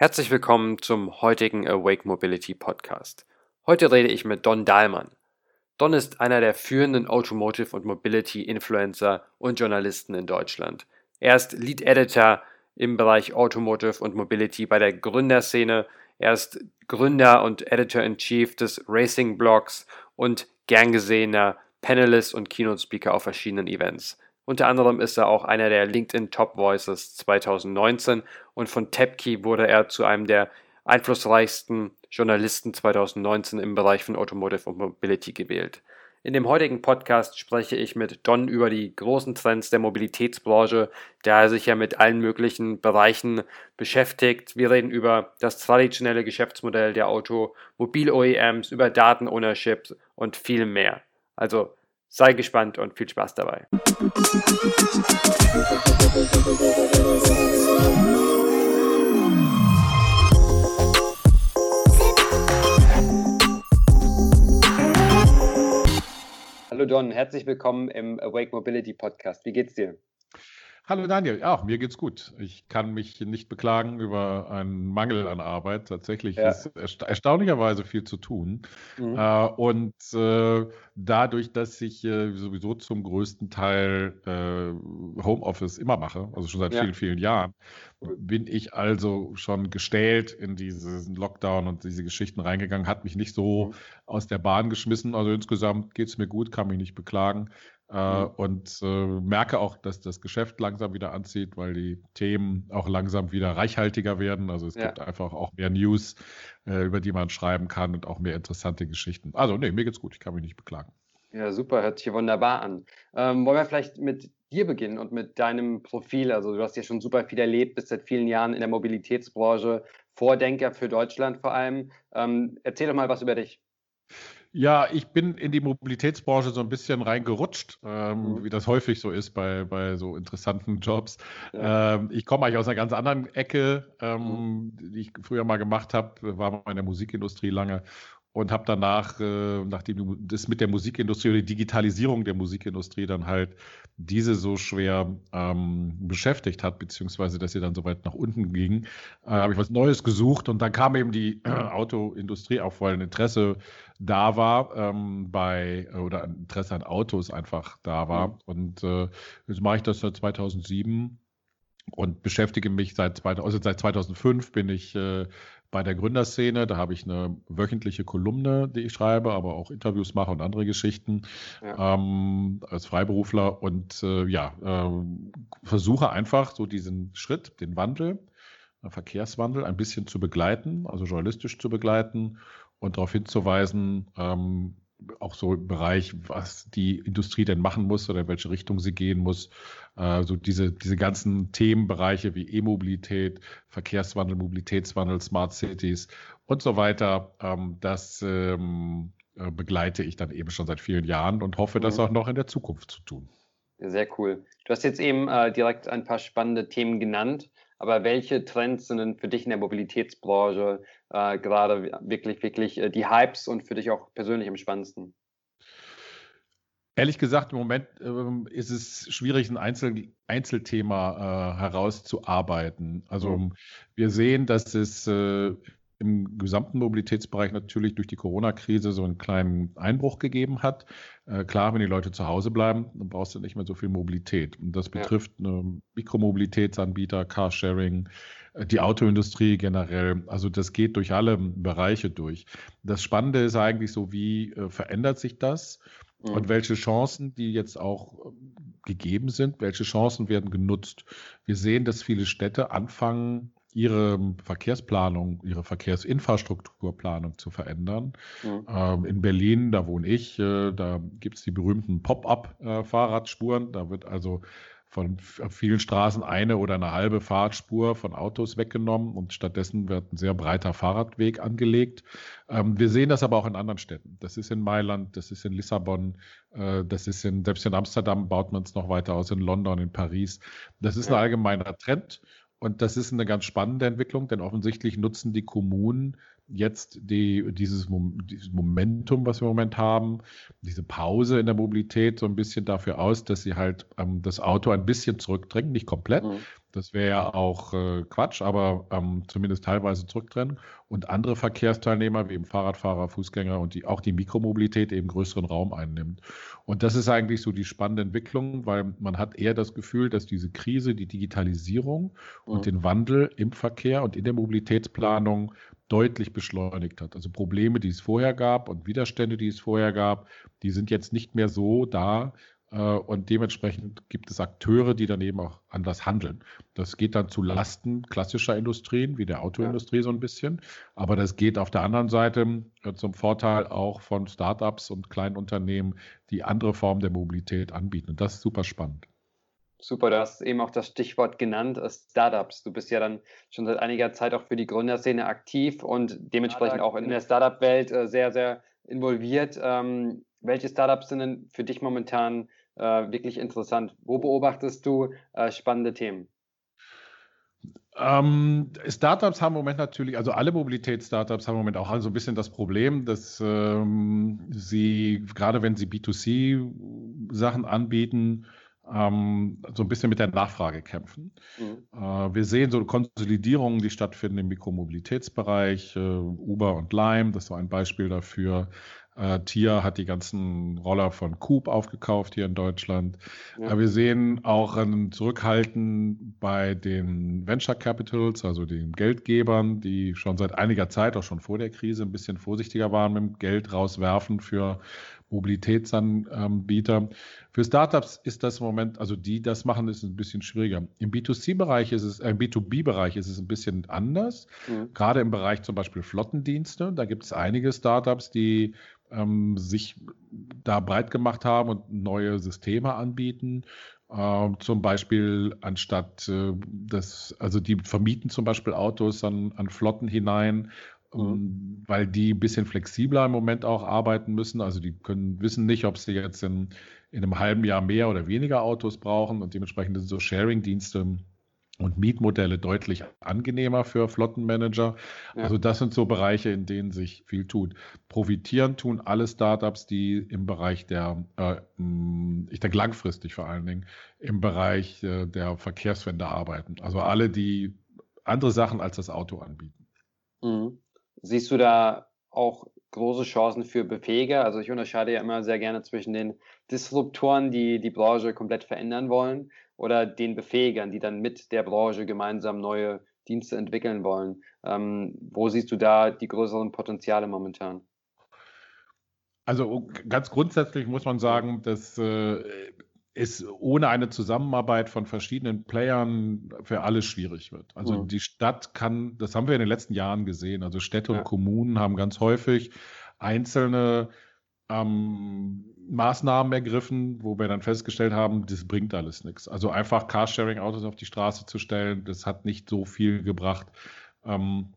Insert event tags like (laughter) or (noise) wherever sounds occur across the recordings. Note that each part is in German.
Herzlich willkommen zum heutigen Awake Mobility Podcast. Heute rede ich mit Don Dahlmann. Don ist einer der führenden Automotive und Mobility Influencer und Journalisten in Deutschland. Er ist Lead Editor im Bereich Automotive und Mobility bei der Gründerszene. Er ist Gründer und Editor in Chief des Racing Blogs und gern gesehener Panelist und Keynote Speaker auf verschiedenen Events. Unter anderem ist er auch einer der LinkedIn Top Voices 2019 und von Tapkey wurde er zu einem der einflussreichsten Journalisten 2019 im Bereich von Automotive und Mobility gewählt. In dem heutigen Podcast spreche ich mit Don über die großen Trends der Mobilitätsbranche, da er sich ja mit allen möglichen Bereichen beschäftigt. Wir reden über das traditionelle Geschäftsmodell der Automobil-OEMs, über Daten-Ownership und viel mehr. Also sei gespannt und viel Spaß dabei. Hallo Don, herzlich willkommen im Awake Mobility Podcast. Wie geht's dir? Hallo Daniel, ja, mir geht's gut. Ich kann mich nicht beklagen über einen Mangel an Arbeit. Tatsächlich ja. ist ersta erstaunlicherweise viel zu tun. Mhm. Äh, und äh, dadurch, dass ich äh, sowieso zum größten Teil äh, Homeoffice immer mache, also schon seit ja. vielen, vielen Jahren, bin ich also schon gestellt in diesen Lockdown und diese Geschichten reingegangen, hat mich nicht so mhm. aus der Bahn geschmissen. Also insgesamt geht's mir gut, kann mich nicht beklagen. Äh, mhm. und äh, merke auch, dass das Geschäft langsam wieder anzieht, weil die Themen auch langsam wieder reichhaltiger werden. Also es ja. gibt einfach auch mehr News, äh, über die man schreiben kann und auch mehr interessante Geschichten. Also nee, mir geht's gut, ich kann mich nicht beklagen. Ja, super, hört sich wunderbar an. Ähm, wollen wir vielleicht mit dir beginnen und mit deinem Profil? Also du hast ja schon super viel erlebt, bist seit vielen Jahren in der Mobilitätsbranche, Vordenker für Deutschland vor allem. Ähm, erzähl doch mal was über dich. Ja, ich bin in die Mobilitätsbranche so ein bisschen reingerutscht, ähm, mhm. wie das häufig so ist bei, bei so interessanten Jobs. Ja. Ähm, ich komme eigentlich aus einer ganz anderen Ecke, ähm, mhm. die ich früher mal gemacht habe, war mal in der Musikindustrie lange und habe danach, äh, nachdem das mit der Musikindustrie oder die Digitalisierung der Musikindustrie dann halt diese so schwer ähm, beschäftigt hat, beziehungsweise dass sie dann so weit nach unten ging, äh, habe ich was Neues gesucht und dann kam eben die äh, Autoindustrie auch, weil ein Interesse da war ähm, bei, oder ein Interesse an Autos einfach da war. Mhm. Und äh, jetzt mache ich das seit 2007 und beschäftige mich seit, also seit 2005 bin ich äh, bei der Gründerszene. Da habe ich eine wöchentliche Kolumne, die ich schreibe, aber auch Interviews mache und andere Geschichten ja. ähm, als Freiberufler und äh, ja, äh, versuche einfach so diesen Schritt, den Wandel, den Verkehrswandel ein bisschen zu begleiten, also journalistisch zu begleiten und darauf hinzuweisen, ähm, auch so im Bereich, was die Industrie denn machen muss oder in welche Richtung sie gehen muss. Äh, so diese, diese ganzen Themenbereiche wie E-Mobilität, Verkehrswandel, Mobilitätswandel, Smart Cities und so weiter, ähm, das ähm, äh, begleite ich dann eben schon seit vielen Jahren und hoffe, das mhm. auch noch in der Zukunft zu tun. Sehr cool. Du hast jetzt eben äh, direkt ein paar spannende Themen genannt. Aber welche Trends sind denn für dich in der Mobilitätsbranche äh, gerade wirklich, wirklich äh, die Hypes und für dich auch persönlich am spannendsten? Ehrlich gesagt, im Moment ähm, ist es schwierig, ein Einzel Einzelthema äh, herauszuarbeiten. Also mhm. wir sehen, dass es äh, im gesamten Mobilitätsbereich natürlich durch die Corona-Krise so einen kleinen Einbruch gegeben hat. Äh, klar, wenn die Leute zu Hause bleiben, dann brauchst du nicht mehr so viel Mobilität. Und das betrifft ja. Mikromobilitätsanbieter, Carsharing, äh, die Autoindustrie generell. Also das geht durch alle Bereiche durch. Das Spannende ist eigentlich so, wie äh, verändert sich das? Mhm. Und welche Chancen, die jetzt auch äh, gegeben sind, welche Chancen werden genutzt? Wir sehen, dass viele Städte anfangen, ihre Verkehrsplanung, ihre Verkehrsinfrastrukturplanung zu verändern. Mhm. Ähm, in Berlin, da wohne ich, äh, da gibt es die berühmten Pop-up-Fahrradspuren. Da wird also von vielen Straßen eine oder eine halbe Fahrradspur von Autos weggenommen und stattdessen wird ein sehr breiter Fahrradweg angelegt. Ähm, wir sehen das aber auch in anderen Städten. Das ist in Mailand, das ist in Lissabon, äh, das ist in, selbst in Amsterdam baut man es noch weiter aus, in London, in Paris. Das ist ein allgemeiner Trend und das ist eine ganz spannende Entwicklung, denn offensichtlich nutzen die Kommunen jetzt die, dieses, dieses, Momentum, was wir im Moment haben, diese Pause in der Mobilität so ein bisschen dafür aus, dass sie halt ähm, das Auto ein bisschen zurückdrängen, nicht komplett. Mhm. Das wäre ja auch äh, Quatsch, aber ähm, zumindest teilweise zurückdrängen. Und andere Verkehrsteilnehmer wie eben Fahrradfahrer, Fußgänger und die, auch die Mikromobilität eben größeren Raum einnimmt. Und das ist eigentlich so die spannende Entwicklung, weil man hat eher das Gefühl, dass diese Krise, die Digitalisierung mhm. und den Wandel im Verkehr und in der Mobilitätsplanung deutlich beschleunigt hat. Also Probleme, die es vorher gab und Widerstände, die es vorher gab, die sind jetzt nicht mehr so da. Äh, und dementsprechend gibt es Akteure, die dann eben auch anders handeln. Das geht dann zu Lasten klassischer Industrien, wie der Autoindustrie ja. so ein bisschen. Aber das geht auf der anderen Seite äh, zum Vorteil auch von Startups und kleinen Unternehmen, die andere Formen der Mobilität anbieten. Und das ist super spannend. Super, du hast eben auch das Stichwort genannt, äh, Startups. Du bist ja dann schon seit einiger Zeit auch für die Gründerszene aktiv und dementsprechend auch in der Startup-Welt äh, sehr, sehr involviert. Ähm, welche Startups sind denn für dich momentan äh, wirklich interessant? Wo beobachtest du spannende Themen? Ähm, Startups haben im Moment natürlich, also alle Mobilitätsstartups haben im Moment auch so ein bisschen das Problem, dass ähm, sie, gerade wenn sie B2C-Sachen anbieten, ähm, so ein bisschen mit der Nachfrage kämpfen. Mhm. Äh, wir sehen so Konsolidierungen, die stattfinden im Mikromobilitätsbereich. Äh, Uber und Lime, das war ein Beispiel dafür. Äh, Tia hat die ganzen Roller von Coop aufgekauft hier in Deutschland. Ja. wir sehen auch ein Zurückhalten bei den Venture Capitals, also den Geldgebern, die schon seit einiger Zeit, auch schon vor der Krise, ein bisschen vorsichtiger waren mit dem Geld rauswerfen für Mobilitätsanbieter. Für Startups ist das im Moment, also die das machen, ist ein bisschen schwieriger. Im B2C-Bereich ist es, äh, im B2B-Bereich ist es ein bisschen anders. Mhm. Gerade im Bereich zum Beispiel Flottendienste. Da gibt es einige Startups, die ähm, sich da breit gemacht haben und neue Systeme anbieten. Ähm, zum Beispiel anstatt äh, das, also die vermieten zum Beispiel Autos an, an Flotten hinein Mhm. Ähm, weil die ein bisschen flexibler im Moment auch arbeiten müssen. Also die können wissen nicht, ob sie jetzt in, in einem halben Jahr mehr oder weniger Autos brauchen und dementsprechend sind so Sharing-Dienste und Mietmodelle deutlich angenehmer für Flottenmanager. Ja. Also das sind so Bereiche, in denen sich viel tut. Profitieren tun alle Startups, die im Bereich der, äh, ich denke langfristig vor allen Dingen, im Bereich äh, der Verkehrswende arbeiten. Also alle, die andere Sachen als das Auto anbieten. Mhm. Siehst du da auch große Chancen für Befähiger? Also ich unterscheide ja immer sehr gerne zwischen den Disruptoren, die die Branche komplett verändern wollen, oder den Befähigern, die dann mit der Branche gemeinsam neue Dienste entwickeln wollen. Ähm, wo siehst du da die größeren Potenziale momentan? Also ganz grundsätzlich muss man sagen, dass äh, es ohne eine Zusammenarbeit von verschiedenen Playern für alles schwierig wird. Also mhm. die Stadt kann, das haben wir in den letzten Jahren gesehen, also Städte ja. und Kommunen haben ganz häufig einzelne ähm, Maßnahmen ergriffen, wo wir dann festgestellt haben, das bringt alles nichts. Also einfach Carsharing-Autos auf die Straße zu stellen, das hat nicht so viel gebracht. Ähm,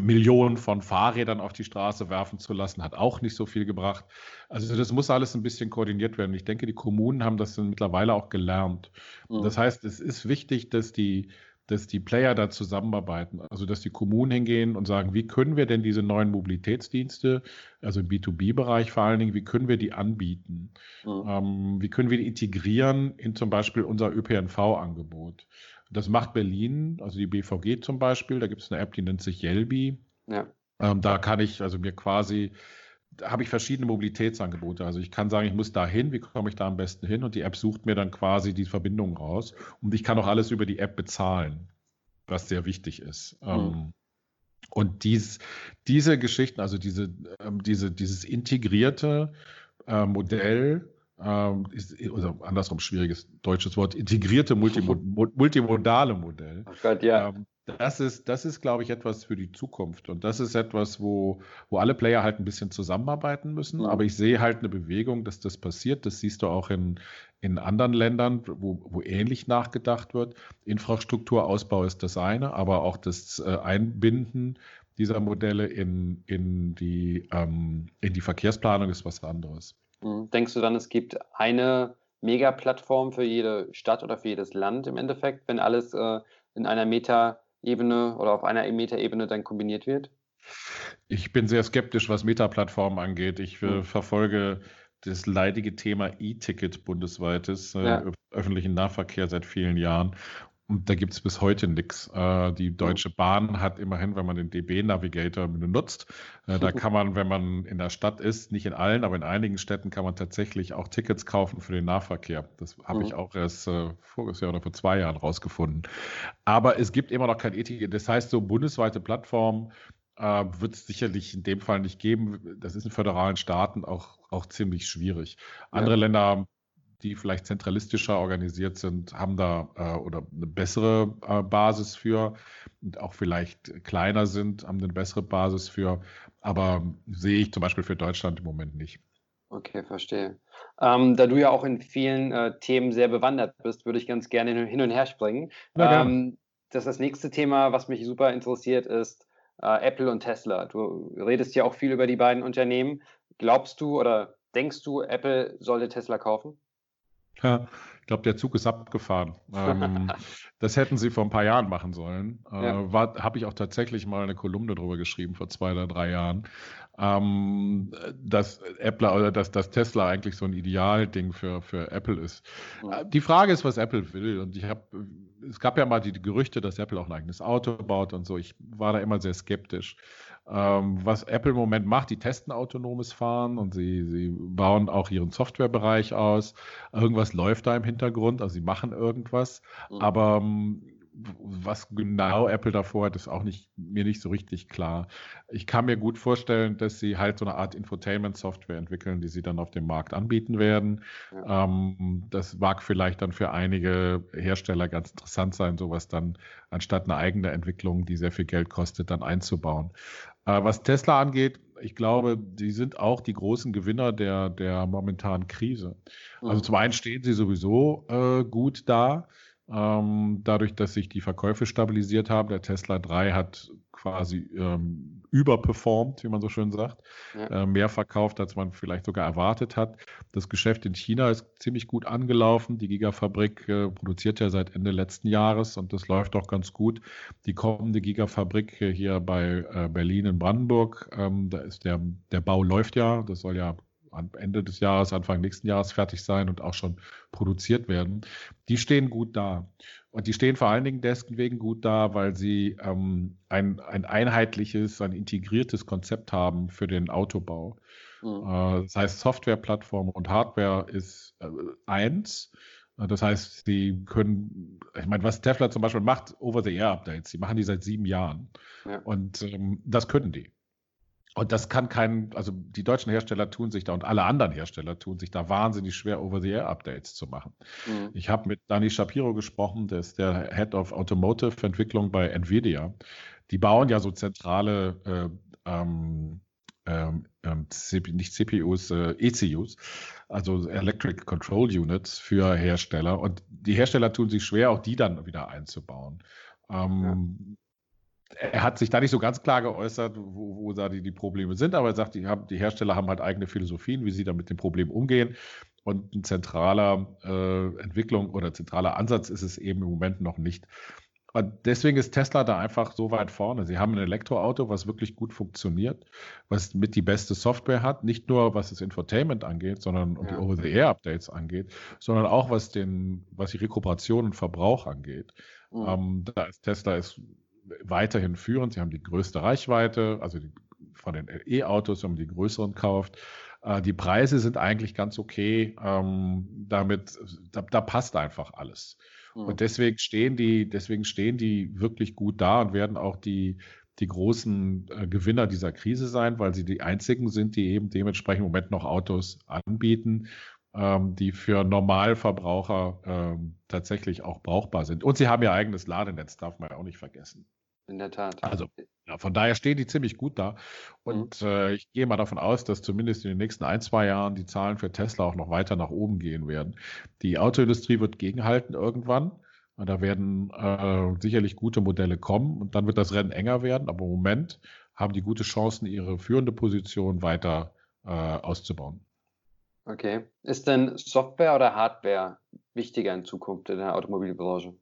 Millionen von Fahrrädern auf die Straße werfen zu lassen, hat auch nicht so viel gebracht. Also das muss alles ein bisschen koordiniert werden. Ich denke, die Kommunen haben das mittlerweile auch gelernt. Mhm. Das heißt, es ist wichtig, dass die, dass die Player da zusammenarbeiten. Also dass die Kommunen hingehen und sagen, wie können wir denn diese neuen Mobilitätsdienste, also im B2B-Bereich vor allen Dingen, wie können wir die anbieten? Mhm. Ähm, wie können wir die integrieren in zum Beispiel unser ÖPNV-Angebot? Das macht Berlin, also die BVG zum Beispiel. Da gibt es eine App, die nennt sich Yelby. Ja. Ähm, da kann ich also mir quasi, habe ich verschiedene Mobilitätsangebote. Also ich kann sagen, ich muss da hin, wie komme ich da am besten hin? Und die App sucht mir dann quasi die Verbindung raus. Und ich kann auch alles über die App bezahlen, was sehr wichtig ist. Mhm. Und dies, diese Geschichten, also diese, ähm, diese, dieses integrierte äh, Modell, ähm, ist, oder andersrum schwieriges deutsches Wort, integrierte Multimod (laughs) multimodale Modell. Oh Gott, ja. Ähm, das ist, das ist, glaube ich, etwas für die Zukunft. Und das ist etwas, wo, wo alle Player halt ein bisschen zusammenarbeiten müssen. Mhm. Aber ich sehe halt eine Bewegung, dass das passiert. Das siehst du auch in, in anderen Ländern, wo, wo ähnlich nachgedacht wird. Infrastrukturausbau ist das eine, aber auch das äh, Einbinden dieser Modelle in, in, die, ähm, in die Verkehrsplanung ist was anderes. Mhm. Denkst du dann, es gibt eine Mega-Plattform für jede Stadt oder für jedes Land im Endeffekt, wenn alles äh, in einer Metaebene oder auf einer Metaebene dann kombiniert wird? Ich bin sehr skeptisch, was Meta-Plattformen angeht. Ich äh, hm. verfolge das leidige Thema E-Ticket bundesweites äh, ja. öffentlichen Nahverkehr seit vielen Jahren. Und da gibt es bis heute nichts. Äh, die Deutsche Bahn hat immerhin, wenn man den DB-Navigator benutzt, äh, da (laughs) kann man, wenn man in der Stadt ist, nicht in allen, aber in einigen Städten kann man tatsächlich auch Tickets kaufen für den Nahverkehr. Das habe mhm. ich auch erst äh, voriges Jahr oder vor zwei Jahren rausgefunden. Aber es gibt immer noch kein E-Ticket. Das heißt, so bundesweite Plattformen äh, wird es sicherlich in dem Fall nicht geben. Das ist in föderalen Staaten auch, auch ziemlich schwierig. Andere ja. Länder die vielleicht zentralistischer organisiert sind, haben da äh, oder eine bessere äh, Basis für und auch vielleicht kleiner sind, haben eine bessere Basis für. Aber sehe ich zum Beispiel für Deutschland im Moment nicht. Okay, verstehe. Ähm, da du ja auch in vielen äh, Themen sehr bewandert bist, würde ich ganz gerne hin und her springen. Ja, ähm, das, das nächste Thema, was mich super interessiert, ist äh, Apple und Tesla. Du redest ja auch viel über die beiden Unternehmen. Glaubst du oder denkst du, Apple sollte Tesla kaufen? Ja, ich glaube, der Zug ist abgefahren. Ähm, (laughs) das hätten sie vor ein paar Jahren machen sollen. Äh, ja. Habe ich auch tatsächlich mal eine Kolumne darüber geschrieben, vor zwei oder drei Jahren, ähm, dass Apple oder dass, dass Tesla eigentlich so ein Idealding für, für Apple ist. Ja. Äh, die Frage ist, was Apple will. Und ich habe, es gab ja mal die, die Gerüchte, dass Apple auch ein eigenes Auto baut und so. Ich war da immer sehr skeptisch. Ähm, was Apple im Moment macht, die testen autonomes Fahren und sie, sie bauen auch ihren Softwarebereich aus. Irgendwas läuft da im Hintergrund, also sie machen irgendwas. Mhm. Aber ähm, was genau Apple davor hat, ist auch nicht, mir nicht so richtig klar. Ich kann mir gut vorstellen, dass sie halt so eine Art Infotainment-Software entwickeln, die sie dann auf dem Markt anbieten werden. Ja. Ähm, das mag vielleicht dann für einige Hersteller ganz interessant sein, sowas dann anstatt eine eigene Entwicklung, die sehr viel Geld kostet, dann einzubauen. Äh, was Tesla angeht, ich glaube, die sind auch die großen Gewinner der, der momentanen Krise. Also mhm. zum einen stehen sie sowieso äh, gut da. Ähm, dadurch, dass sich die Verkäufe stabilisiert haben, der Tesla 3 hat quasi ähm, überperformt, wie man so schön sagt, ja. äh, mehr verkauft, als man vielleicht sogar erwartet hat. Das Geschäft in China ist ziemlich gut angelaufen. Die Gigafabrik äh, produziert ja seit Ende letzten Jahres und das läuft auch ganz gut. Die kommende Gigafabrik äh, hier bei äh, Berlin in Brandenburg, ähm, da ist der, der Bau läuft ja, das soll ja Ende des Jahres, Anfang nächsten Jahres fertig sein und auch schon produziert werden, die stehen gut da. Und die stehen vor allen Dingen deswegen gut da, weil sie ähm, ein, ein einheitliches, ein integriertes Konzept haben für den Autobau. Mhm. Äh, das heißt, Softwareplattform und Hardware ist äh, eins. Das heißt, sie können, ich meine, was Tesla zum Beispiel macht, Over-the-Air-Updates, die machen die seit sieben Jahren. Ja. Und ähm, das können die. Und das kann kein, also die deutschen Hersteller tun sich da und alle anderen Hersteller tun sich da wahnsinnig schwer, Over-the-Air-Updates zu machen. Mhm. Ich habe mit Dani Shapiro gesprochen, der ist der Head of Automotive Entwicklung bei Nvidia. Die bauen ja so zentrale, äh, ähm, ähm, ähm nicht CPUs, äh, ECUs, also Electric Control Units für Hersteller. Und die Hersteller tun sich schwer, auch die dann wieder einzubauen. Ähm, er hat sich da nicht so ganz klar geäußert, wo, wo da die, die Probleme sind, aber er sagt, die, haben, die Hersteller haben halt eigene Philosophien, wie sie da mit dem Problem umgehen. Und ein zentraler äh, Entwicklung oder zentraler Ansatz ist es eben im Moment noch nicht. Und deswegen ist Tesla da einfach so weit vorne. Sie haben ein Elektroauto, was wirklich gut funktioniert, was mit die beste Software hat, nicht nur was das Infotainment angeht, sondern ja. die Over-the-Air-Updates angeht, sondern auch was den, was die Rekuperation und Verbrauch angeht. Mhm. Ähm, da ist Tesla ist weiterhin führend. Sie haben die größte Reichweite, also die, von den E-Autos, wenn man die größeren kauft. Äh, die Preise sind eigentlich ganz okay. Ähm, damit, da, da, passt einfach alles. Mhm. Und deswegen stehen die, deswegen stehen die wirklich gut da und werden auch die, die großen äh, Gewinner dieser Krise sein, weil sie die einzigen sind, die eben dementsprechend im Moment noch Autos anbieten, ähm, die für Normalverbraucher ähm, tatsächlich auch brauchbar sind. Und sie haben ihr eigenes Ladenetz, darf man ja auch nicht vergessen. In der Tat. Also ja, von daher stehen die ziemlich gut da. Und mhm. äh, ich gehe mal davon aus, dass zumindest in den nächsten ein, zwei Jahren die Zahlen für Tesla auch noch weiter nach oben gehen werden. Die Autoindustrie wird gegenhalten irgendwann. Und da werden äh, sicherlich gute Modelle kommen und dann wird das Rennen enger werden. Aber im Moment haben die gute Chancen, ihre führende Position weiter äh, auszubauen. Okay. Ist denn Software oder Hardware wichtiger in Zukunft in der Automobilbranche?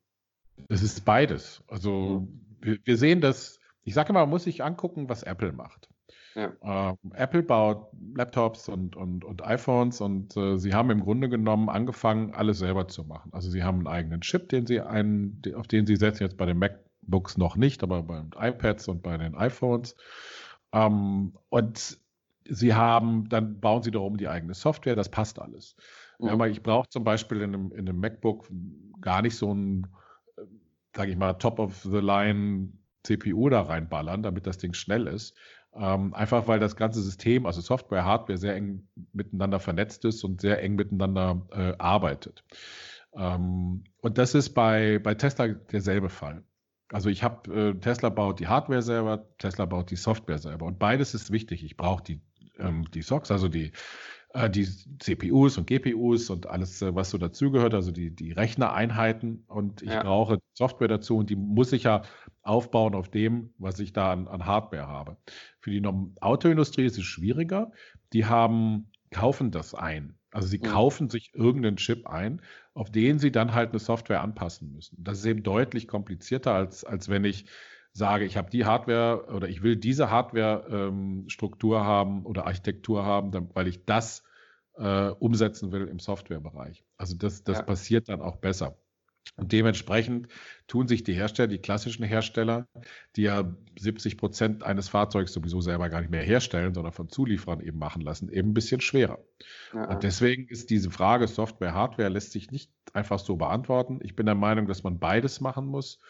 Es ist beides. Also mhm. Wir, sehen das, ich sage immer, man muss sich angucken, was Apple macht. Ja. Ähm, Apple baut Laptops und, und, und iPhones und äh, sie haben im Grunde genommen angefangen, alles selber zu machen. Also sie haben einen eigenen Chip, den sie einen, auf den sie setzen, jetzt bei den MacBooks noch nicht, aber bei den iPads und bei den iPhones. Ähm, und sie haben, dann bauen sie darum die eigene Software, das passt alles. Mhm. Aber ich brauche zum Beispiel in einem, in einem MacBook gar nicht so ein, äh, sage ich mal, Top-of-the-Line CPU da reinballern, damit das Ding schnell ist, ähm, einfach weil das ganze System, also Software, Hardware, sehr eng miteinander vernetzt ist und sehr eng miteinander äh, arbeitet. Ähm, und das ist bei, bei Tesla derselbe Fall. Also ich habe, äh, Tesla baut die Hardware selber, Tesla baut die Software selber. Und beides ist wichtig. Ich brauche die, ähm, die SOCs, also die, die CPUs und GPUs und alles, äh, was so dazugehört, also die, die Rechnereinheiten. Und ich ja. brauche Software dazu und die muss ich ja aufbauen auf dem, was ich da an, an Hardware habe. Für die Autoindustrie ist es schwieriger. Die haben, kaufen das ein. Also sie mhm. kaufen sich irgendeinen Chip ein, auf den sie dann halt eine Software anpassen müssen. Das ist eben deutlich komplizierter, als, als wenn ich sage, ich habe die Hardware oder ich will diese Hardware-Struktur ähm, haben oder Architektur haben, weil ich das äh, umsetzen will im Softwarebereich. Also das, das ja. passiert dann auch besser. Und dementsprechend tun sich die Hersteller, die klassischen Hersteller, die ja 70 Prozent eines Fahrzeugs sowieso selber gar nicht mehr herstellen, sondern von Zulieferern eben machen lassen, eben ein bisschen schwerer. Ja. Und deswegen ist diese Frage Software, Hardware lässt sich nicht einfach so beantworten. Ich bin der Meinung, dass man beides machen muss.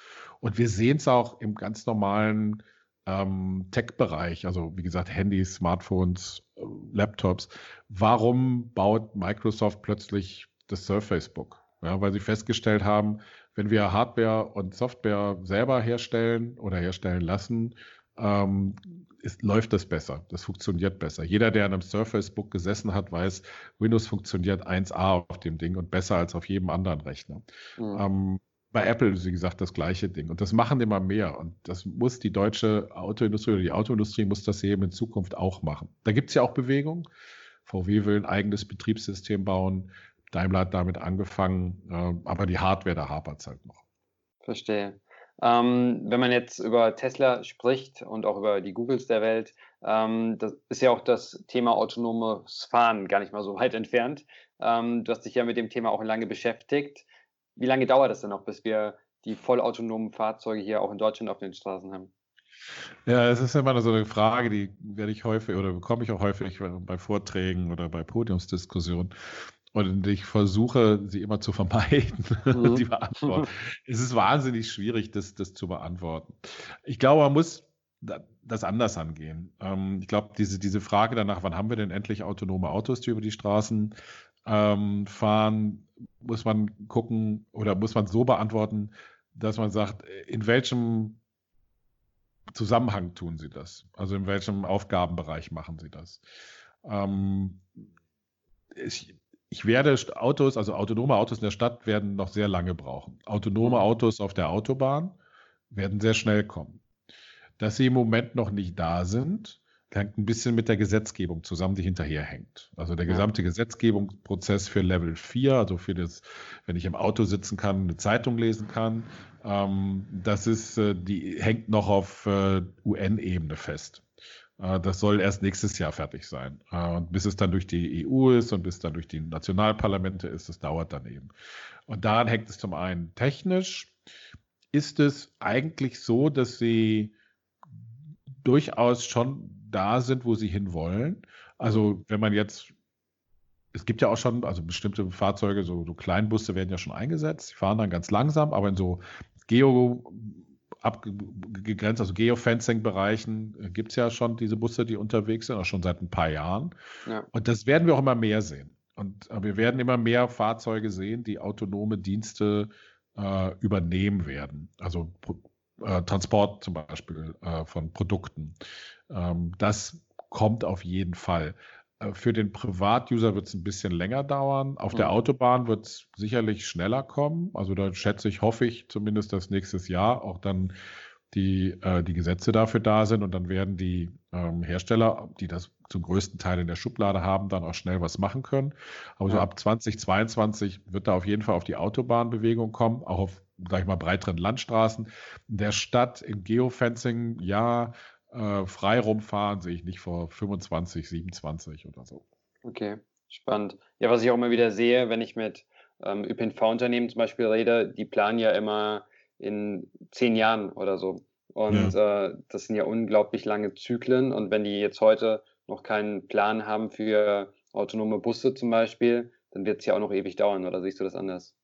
Und wir sehen es auch im ganz normalen ähm, Tech-Bereich, also wie gesagt, Handys, Smartphones, äh, Laptops. Warum baut Microsoft plötzlich das Surface Book? Ja, weil sie festgestellt haben, wenn wir Hardware und Software selber herstellen oder herstellen lassen, ähm, ist, läuft das besser. Das funktioniert besser. Jeder, der an einem Surface Book gesessen hat, weiß, Windows funktioniert 1A auf dem Ding und besser als auf jedem anderen Rechner. Mhm. Ähm, bei Apple wie gesagt, das gleiche Ding. Und das machen immer mehr. Und das muss die deutsche Autoindustrie oder die Autoindustrie muss das eben in Zukunft auch machen. Da gibt es ja auch Bewegungen. VW will ein eigenes Betriebssystem bauen. Daimler hat damit angefangen, äh, aber die Hardware, da hapert es halt noch. Verstehe. Ähm, wenn man jetzt über Tesla spricht und auch über die Googles der Welt, ähm, das ist ja auch das Thema autonomes Fahren gar nicht mal so weit entfernt. Ähm, du hast dich ja mit dem Thema auch lange beschäftigt. Wie lange dauert es denn noch, bis wir die vollautonomen Fahrzeuge hier auch in Deutschland auf den Straßen haben? Ja, es ist immer so eine Frage, die werde ich häufig oder bekomme ich auch häufig bei Vorträgen oder bei Podiumsdiskussionen. Und ich versuche, sie immer zu vermeiden, (laughs) mhm. die Beantwortung. es ist wahnsinnig schwierig, das, das zu beantworten. Ich glaube, man muss das anders angehen. Ähm, ich glaube, diese, diese Frage danach, wann haben wir denn endlich autonome Autos, die über die Straßen ähm, fahren, muss man gucken oder muss man so beantworten, dass man sagt, in welchem Zusammenhang tun sie das? Also in welchem Aufgabenbereich machen sie das? Ähm, ich, ich werde Autos, also autonome Autos in der Stadt werden noch sehr lange brauchen. Autonome mhm. Autos auf der Autobahn werden sehr schnell kommen. Dass sie im Moment noch nicht da sind, hängt ein bisschen mit der Gesetzgebung zusammen, die hinterherhängt. Also der gesamte ja. Gesetzgebungsprozess für Level 4, also für das, wenn ich im Auto sitzen kann, eine Zeitung lesen kann, ähm, das ist, äh, die hängt noch auf äh, UN-Ebene fest. Äh, das soll erst nächstes Jahr fertig sein. Äh, und bis es dann durch die EU ist und bis dann durch die Nationalparlamente ist, das dauert dann eben. Und daran hängt es zum einen technisch, ist es eigentlich so, dass sie durchaus schon da sind, wo sie hinwollen. Also wenn man jetzt, es gibt ja auch schon, also bestimmte Fahrzeuge, so, so Kleinbusse werden ja schon eingesetzt, die fahren dann ganz langsam, aber in so Geo abgegrenzt, also Geofencing-Bereichen äh, gibt es ja schon diese Busse, die unterwegs sind, auch schon seit ein paar Jahren. Ja. Und das werden wir auch immer mehr sehen. Und äh, wir werden immer mehr Fahrzeuge sehen, die autonome Dienste äh, übernehmen werden. Also äh, Transport zum Beispiel äh, von Produkten. Ähm, das kommt auf jeden Fall. Äh, für den Privatuser wird es ein bisschen länger dauern. Auf mhm. der Autobahn wird es sicherlich schneller kommen. Also da schätze ich, hoffe ich zumindest, dass nächstes Jahr auch dann die, äh, die Gesetze dafür da sind und dann werden die ähm, Hersteller, die das zum größten Teil in der Schublade haben, dann auch schnell was machen können. Aber ja. so ab 2022 wird da auf jeden Fall auf die Autobahnbewegung kommen, auch auf sag ich mal, breiteren Landstraßen. In der Stadt, in Geofencing, ja, äh, frei rumfahren sehe ich nicht vor 25, 27 oder so. Okay, spannend. Ja, was ich auch immer wieder sehe, wenn ich mit ähm, ÖPNV-Unternehmen zum Beispiel rede, die planen ja immer in zehn Jahren oder so. Und ja. äh, das sind ja unglaublich lange Zyklen. Und wenn die jetzt heute noch keinen Plan haben für autonome Busse zum Beispiel, dann wird es ja auch noch ewig dauern. Oder siehst du das anders?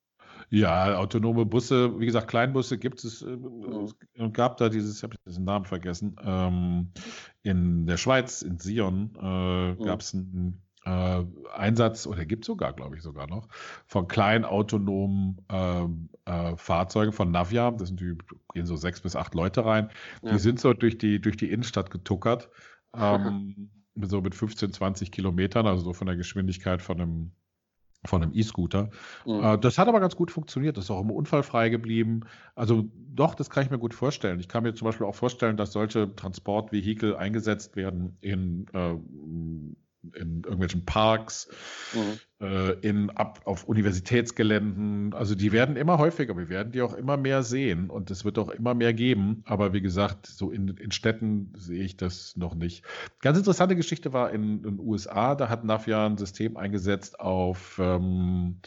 Ja, autonome Busse, wie gesagt, Kleinbusse gibt es. Äh, mhm. Es gab da dieses, ich habe diesen Namen vergessen, ähm, in der Schweiz, in Sion, äh, gab es einen äh, Einsatz, oder gibt sogar, glaube ich, sogar noch, von kleinen autonomen äh, äh, Fahrzeugen von Navia. Das sind die, gehen so sechs bis acht Leute rein. Ja. Die sind so durch die, durch die Innenstadt getuckert. (laughs) Ähm, so mit 15, 20 Kilometern, also so von der Geschwindigkeit von einem von einem E-Scooter. Mhm. Äh, das hat aber ganz gut funktioniert. Das ist auch immer unfallfrei geblieben. Also doch, das kann ich mir gut vorstellen. Ich kann mir zum Beispiel auch vorstellen, dass solche Transportvehikel eingesetzt werden in äh, in irgendwelchen Parks, mhm. äh, in, ab, auf Universitätsgeländen. Also die werden immer häufiger, wir werden die auch immer mehr sehen und es wird auch immer mehr geben. Aber wie gesagt, so in, in Städten sehe ich das noch nicht. Ganz interessante Geschichte war in den USA, da hat Navia ein System eingesetzt auf ähm,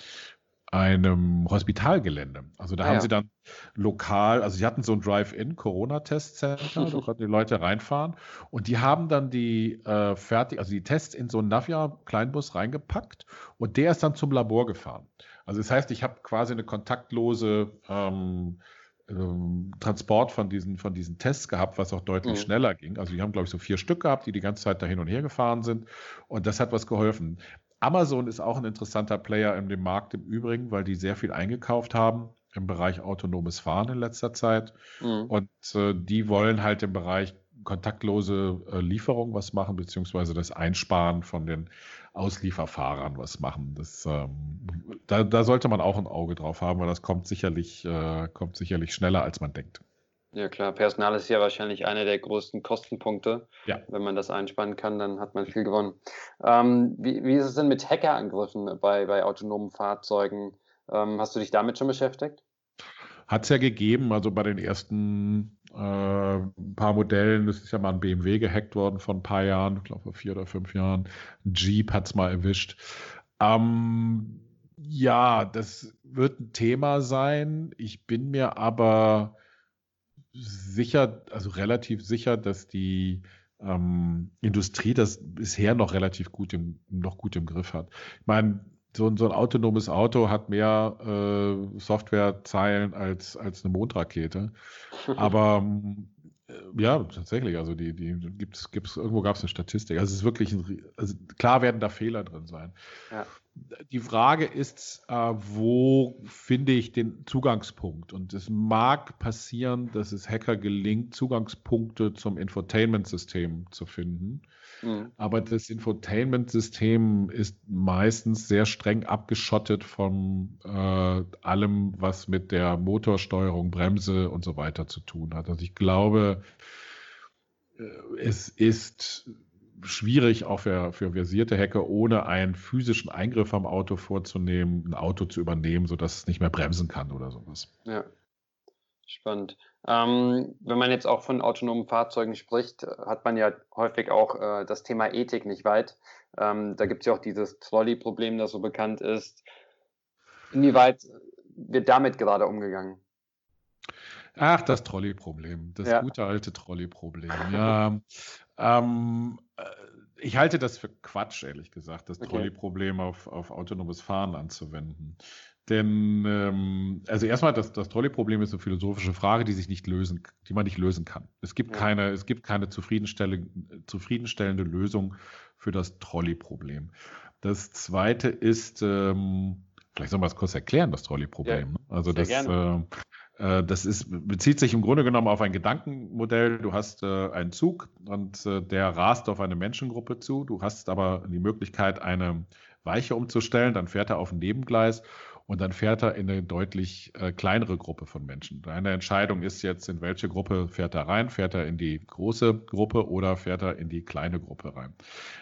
einem Hospitalgelände. Also da ah, haben ja. sie dann lokal, also sie hatten so ein Drive-In Corona-Test-Center, da konnten die Leute reinfahren und die haben dann die äh, fertig, also die Tests in so einen Navia-Kleinbus reingepackt und der ist dann zum Labor gefahren. Also das heißt, ich habe quasi eine kontaktlose ähm, ähm, Transport von diesen, von diesen Tests gehabt, was auch deutlich mhm. schneller ging. Also die haben, glaube ich, so vier Stück gehabt, die die ganze Zeit da hin und her gefahren sind. Und das hat was geholfen. Amazon ist auch ein interessanter Player in dem Markt im Übrigen, weil die sehr viel eingekauft haben im Bereich autonomes Fahren in letzter Zeit. Mhm. Und äh, die wollen halt im Bereich kontaktlose äh, Lieferung was machen, beziehungsweise das Einsparen von den Auslieferfahrern was machen. Das, ähm, da, da, sollte man auch ein Auge drauf haben, weil das kommt sicherlich, äh, kommt sicherlich schneller, als man denkt. Ja klar, Personal ist ja wahrscheinlich einer der größten Kostenpunkte. Ja. Wenn man das einspannen kann, dann hat man viel gewonnen. Ähm, wie, wie, ist es denn mit Hackerangriffen bei, bei autonomen Fahrzeugen? Ähm, hast du dich damit schon beschäftigt? Hat es ja gegeben, also bei den ersten äh, paar Modellen, das ist ja mal ein BMW gehackt worden vor ein paar Jahren, ich glaube vor vier oder fünf Jahren. Ein Jeep hat es mal erwischt. Ähm, ja, das wird ein Thema sein. Ich bin mir aber sicher, also relativ sicher, dass die ähm, Industrie das bisher noch relativ gut im, noch gut im Griff hat. Ich meine, so, so ein autonomes Auto hat mehr äh, Softwarezeilen als, als eine Mondrakete. (laughs) Aber äh, ja, tatsächlich, also die, die gibt's, gibt's, irgendwo gab es eine Statistik. Also es ist wirklich ein, also klar werden da Fehler drin sein. Ja die Frage ist, äh, wo finde ich den Zugangspunkt? Und es mag passieren, dass es Hacker gelingt, Zugangspunkte zum Infotainment-System zu finden. Mhm. Aber das Infotainment-System ist meistens sehr streng abgeschottet von äh, allem, was mit der Motorsteuerung, Bremse und so weiter zu tun hat. Also ich glaube, äh, es ist schwierig auch für, für versierte Hacker, ohne einen physischen Eingriff am Auto vorzunehmen, ein Auto zu übernehmen, sodass es nicht mehr bremsen kann oder sowas. Ja, spannend. Ähm, wenn man jetzt auch von autonomen Fahrzeugen spricht, hat man ja häufig auch äh, das Thema Ethik nicht weit. Ähm, da gibt es ja auch dieses Trolley-Problem, das so bekannt ist. Inwieweit wird damit gerade umgegangen? Ach, das Trolley-Problem, das ja. gute alte Trolley-Problem. Ja, (laughs) ähm, äh, ich halte das für Quatsch, ehrlich gesagt, das okay. Trolley-Problem auf, auf autonomes Fahren anzuwenden. Denn, ähm, also erstmal, das, das Trolley-Problem ist eine philosophische Frage, die sich nicht lösen, die man nicht lösen kann. Es gibt ja. keine, es gibt keine zufriedenstellende, zufriedenstellende Lösung für das Trolley-Problem. Das zweite ist, ähm, vielleicht sollen wir es kurz erklären, das Trolley-Problem. Ja, ne? also das, äh, äh, das ist, bezieht sich im Grunde genommen auf ein Gedankenmodell. Du hast äh, einen Zug und äh, der rast auf eine Menschengruppe zu. Du hast aber die Möglichkeit, eine Weiche umzustellen. Dann fährt er auf ein Nebengleis und dann fährt er in eine deutlich äh, kleinere Gruppe von Menschen. Eine Entscheidung ist jetzt, in welche Gruppe fährt er rein? Fährt er in die große Gruppe oder fährt er in die kleine Gruppe rein?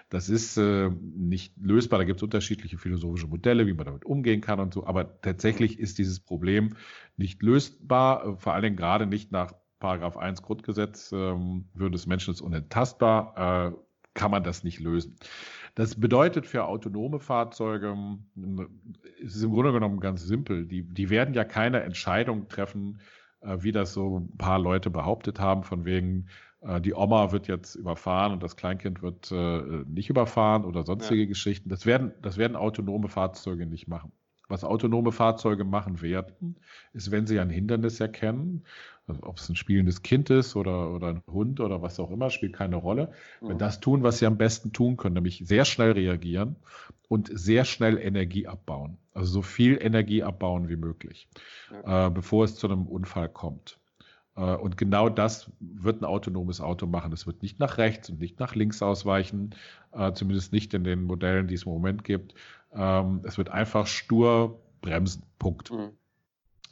Das ist äh, nicht lösbar. Da gibt es unterschiedliche philosophische Modelle, wie man damit umgehen kann und so. Aber tatsächlich ist dieses Problem nicht lösbar, äh, vor allen Dingen gerade nicht nach Paragraph 1 Grundgesetz, ähm, Würde des Menschen ist unentastbar, äh, kann man das nicht lösen. Das bedeutet für autonome Fahrzeuge, es ist im Grunde genommen ganz simpel, die, die werden ja keine Entscheidung treffen, äh, wie das so ein paar Leute behauptet haben, von wegen, äh, die Oma wird jetzt überfahren und das Kleinkind wird äh, nicht überfahren oder sonstige ja. Geschichten. Das werden, das werden autonome Fahrzeuge nicht machen. Was autonome Fahrzeuge machen werden, ist, wenn sie ein Hindernis erkennen, ob es ein spielendes Kind ist oder, oder ein Hund oder was auch immer, spielt keine Rolle. Mhm. Wenn das tun, was sie am besten tun können, nämlich sehr schnell reagieren und sehr schnell Energie abbauen. Also so viel Energie abbauen wie möglich, ja. äh, bevor es zu einem Unfall kommt. Äh, und genau das wird ein autonomes Auto machen. Es wird nicht nach rechts und nicht nach links ausweichen, äh, zumindest nicht in den Modellen, die es im Moment gibt. Ähm, es wird einfach stur bremsen. Punkt. Mhm.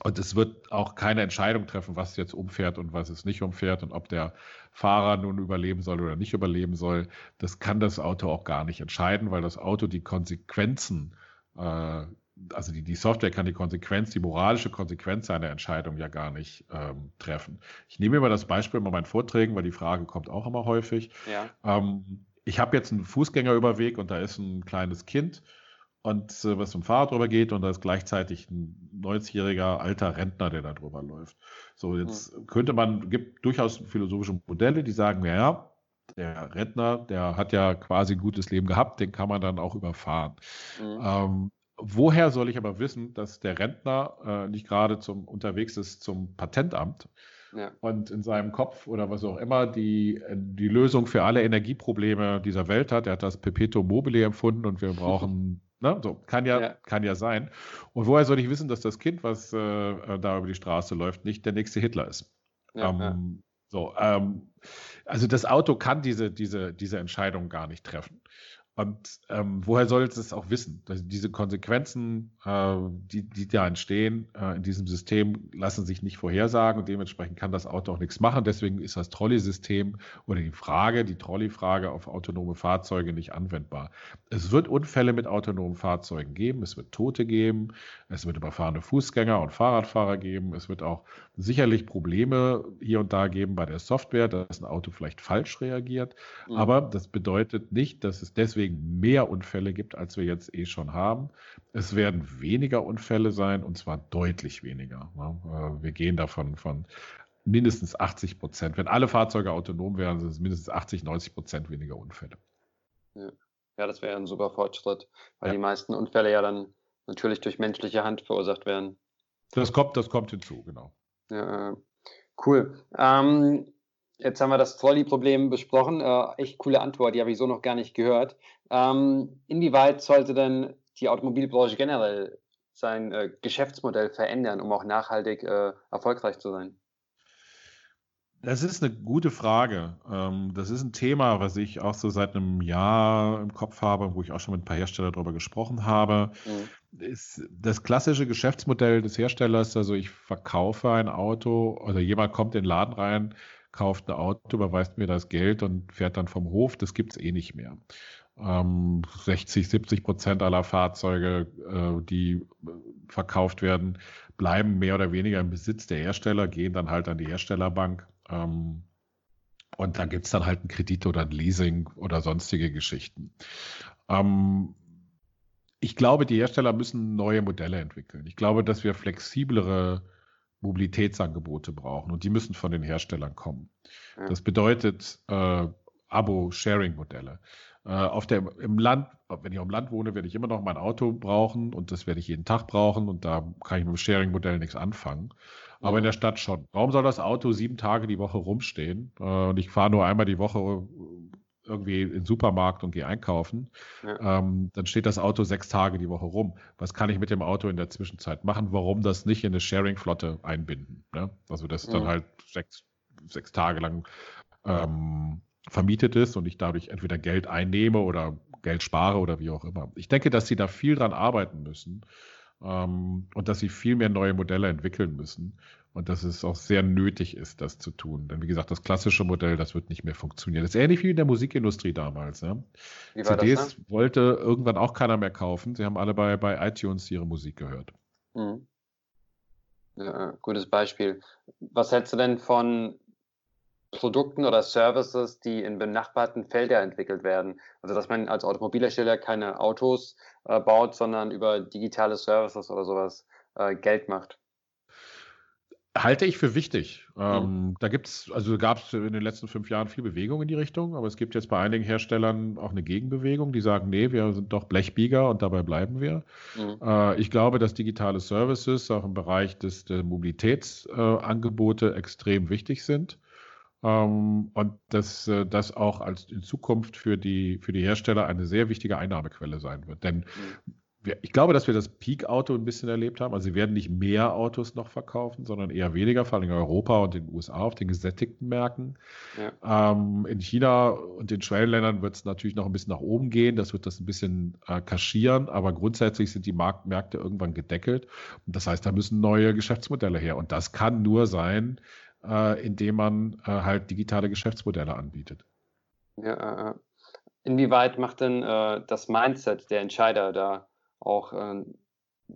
Und es wird auch keine Entscheidung treffen, was jetzt umfährt und was es nicht umfährt und ob der Fahrer nun überleben soll oder nicht überleben soll. Das kann das Auto auch gar nicht entscheiden, weil das Auto die Konsequenzen, äh, also die, die Software kann die Konsequenz, die moralische Konsequenz seiner Entscheidung ja gar nicht ähm, treffen. Ich nehme immer das Beispiel bei meinen Vorträgen, weil die Frage kommt auch immer häufig. Ja. Ähm, ich habe jetzt einen Fußgängerüberweg und da ist ein kleines Kind und äh, was zum Fahrrad drüber geht und da ist gleichzeitig ein 90-jähriger alter Rentner, der da drüber läuft. So, jetzt mhm. könnte man, gibt durchaus philosophische Modelle, die sagen, ja, der Rentner, der hat ja quasi ein gutes Leben gehabt, den kann man dann auch überfahren. Mhm. Ähm, woher soll ich aber wissen, dass der Rentner äh, nicht gerade zum unterwegs ist zum Patentamt ja. und in seinem Kopf oder was auch immer die, die Lösung für alle Energieprobleme dieser Welt hat? Er hat das Perpetuum mobile empfunden und wir (laughs) brauchen Ne? So, kann ja, ja, kann ja sein. Und woher soll ich wissen, dass das Kind, was äh, äh, da über die Straße läuft, nicht der nächste Hitler ist? Ja, ähm, ja. So, ähm, also das Auto kann diese, diese, diese Entscheidung gar nicht treffen. Und ähm, woher soll es auch wissen? Also diese Konsequenzen, äh, die, die da entstehen äh, in diesem System, lassen sich nicht vorhersagen und dementsprechend kann das Auto auch nichts machen. Deswegen ist das Trolley-System oder die Frage, die Trolley-Frage auf autonome Fahrzeuge nicht anwendbar. Es wird Unfälle mit autonomen Fahrzeugen geben, es wird Tote geben, es wird überfahrene Fußgänger und Fahrradfahrer geben, es wird auch sicherlich Probleme hier und da geben bei der Software, dass ein Auto vielleicht falsch reagiert. Mhm. Aber das bedeutet nicht, dass es deswegen deswegen mehr Unfälle gibt, als wir jetzt eh schon haben. Es werden weniger Unfälle sein und zwar deutlich weniger. Ne? Äh, wir gehen davon von mindestens 80 Prozent. Wenn alle Fahrzeuge autonom wären, sind es mindestens 80, 90 Prozent weniger Unfälle. Ja, ja das wäre ein super Fortschritt, weil ja. die meisten Unfälle ja dann natürlich durch menschliche Hand verursacht werden. Das kommt, das kommt hinzu, genau. Ja, cool. Ähm, Jetzt haben wir das Trolley-Problem besprochen. Äh, echt coole Antwort, die habe ich so noch gar nicht gehört. Ähm, inwieweit sollte denn die Automobilbranche generell sein äh, Geschäftsmodell verändern, um auch nachhaltig äh, erfolgreich zu sein? Das ist eine gute Frage. Ähm, das ist ein Thema, was ich auch so seit einem Jahr im Kopf habe, wo ich auch schon mit ein paar Herstellern darüber gesprochen habe. Mhm. Das klassische Geschäftsmodell des Herstellers, also ich verkaufe ein Auto oder jemand kommt in den Laden rein, kauft ein Auto, überweist mir das Geld und fährt dann vom Hof. Das gibt es eh nicht mehr. Ähm, 60, 70 Prozent aller Fahrzeuge, äh, die äh, verkauft werden, bleiben mehr oder weniger im Besitz der Hersteller, gehen dann halt an die Herstellerbank. Ähm, und da gibt es dann halt einen Kredit oder ein Leasing oder sonstige Geschichten. Ähm, ich glaube, die Hersteller müssen neue Modelle entwickeln. Ich glaube, dass wir flexiblere Mobilitätsangebote brauchen und die müssen von den Herstellern kommen. Das bedeutet äh, Abo-Sharing-Modelle. Äh, auf der, Im Land, wenn ich auf dem Land wohne, werde ich immer noch mein Auto brauchen und das werde ich jeden Tag brauchen und da kann ich mit dem Sharing-Modell nichts anfangen. Aber in der Stadt schon. Warum soll das Auto sieben Tage die Woche rumstehen äh, und ich fahre nur einmal die Woche irgendwie in den Supermarkt und gehe einkaufen, ja. ähm, dann steht das Auto sechs Tage die Woche rum. Was kann ich mit dem Auto in der Zwischenzeit machen? Warum das nicht in eine Sharing-Flotte einbinden? Ne? Also, dass es dann halt sechs, sechs Tage lang ähm, vermietet ist und ich dadurch entweder Geld einnehme oder Geld spare oder wie auch immer. Ich denke, dass sie da viel dran arbeiten müssen, ähm, und dass sie viel mehr neue Modelle entwickeln müssen und dass es auch sehr nötig ist, das zu tun. Denn wie gesagt, das klassische Modell, das wird nicht mehr funktionieren. Das ist ähnlich wie in der Musikindustrie damals. Ja? CDs das, ne? wollte irgendwann auch keiner mehr kaufen. Sie haben alle bei, bei iTunes ihre Musik gehört. Mhm. Ja, gutes Beispiel. Was hältst du denn von Produkten oder Services, die in benachbarten Feldern entwickelt werden? Also dass man als Automobilhersteller keine Autos äh, baut, sondern über digitale Services oder sowas äh, Geld macht. Halte ich für wichtig. Mhm. Ähm, da gibt's, also gab es in den letzten fünf Jahren viel Bewegung in die Richtung, aber es gibt jetzt bei einigen Herstellern auch eine Gegenbewegung, die sagen, nee, wir sind doch Blechbieger und dabei bleiben wir. Mhm. Äh, ich glaube, dass digitale Services auch im Bereich des, der Mobilitätsangebote äh, extrem wichtig sind. Ähm, und dass äh, das auch als in Zukunft für die, für die Hersteller eine sehr wichtige Einnahmequelle sein wird. Denn mhm ich glaube, dass wir das Peak-Auto ein bisschen erlebt haben. Also sie werden nicht mehr Autos noch verkaufen, sondern eher weniger, vor allem in Europa und in den USA auf den gesättigten Märkten. Ja. Ähm, in China und den Schwellenländern wird es natürlich noch ein bisschen nach oben gehen. Das wird das ein bisschen äh, kaschieren, aber grundsätzlich sind die Markt Märkte irgendwann gedeckelt. Und das heißt, da müssen neue Geschäftsmodelle her. Und das kann nur sein, äh, indem man äh, halt digitale Geschäftsmodelle anbietet. Ja, äh, inwieweit macht denn äh, das Mindset der Entscheider da auch äh,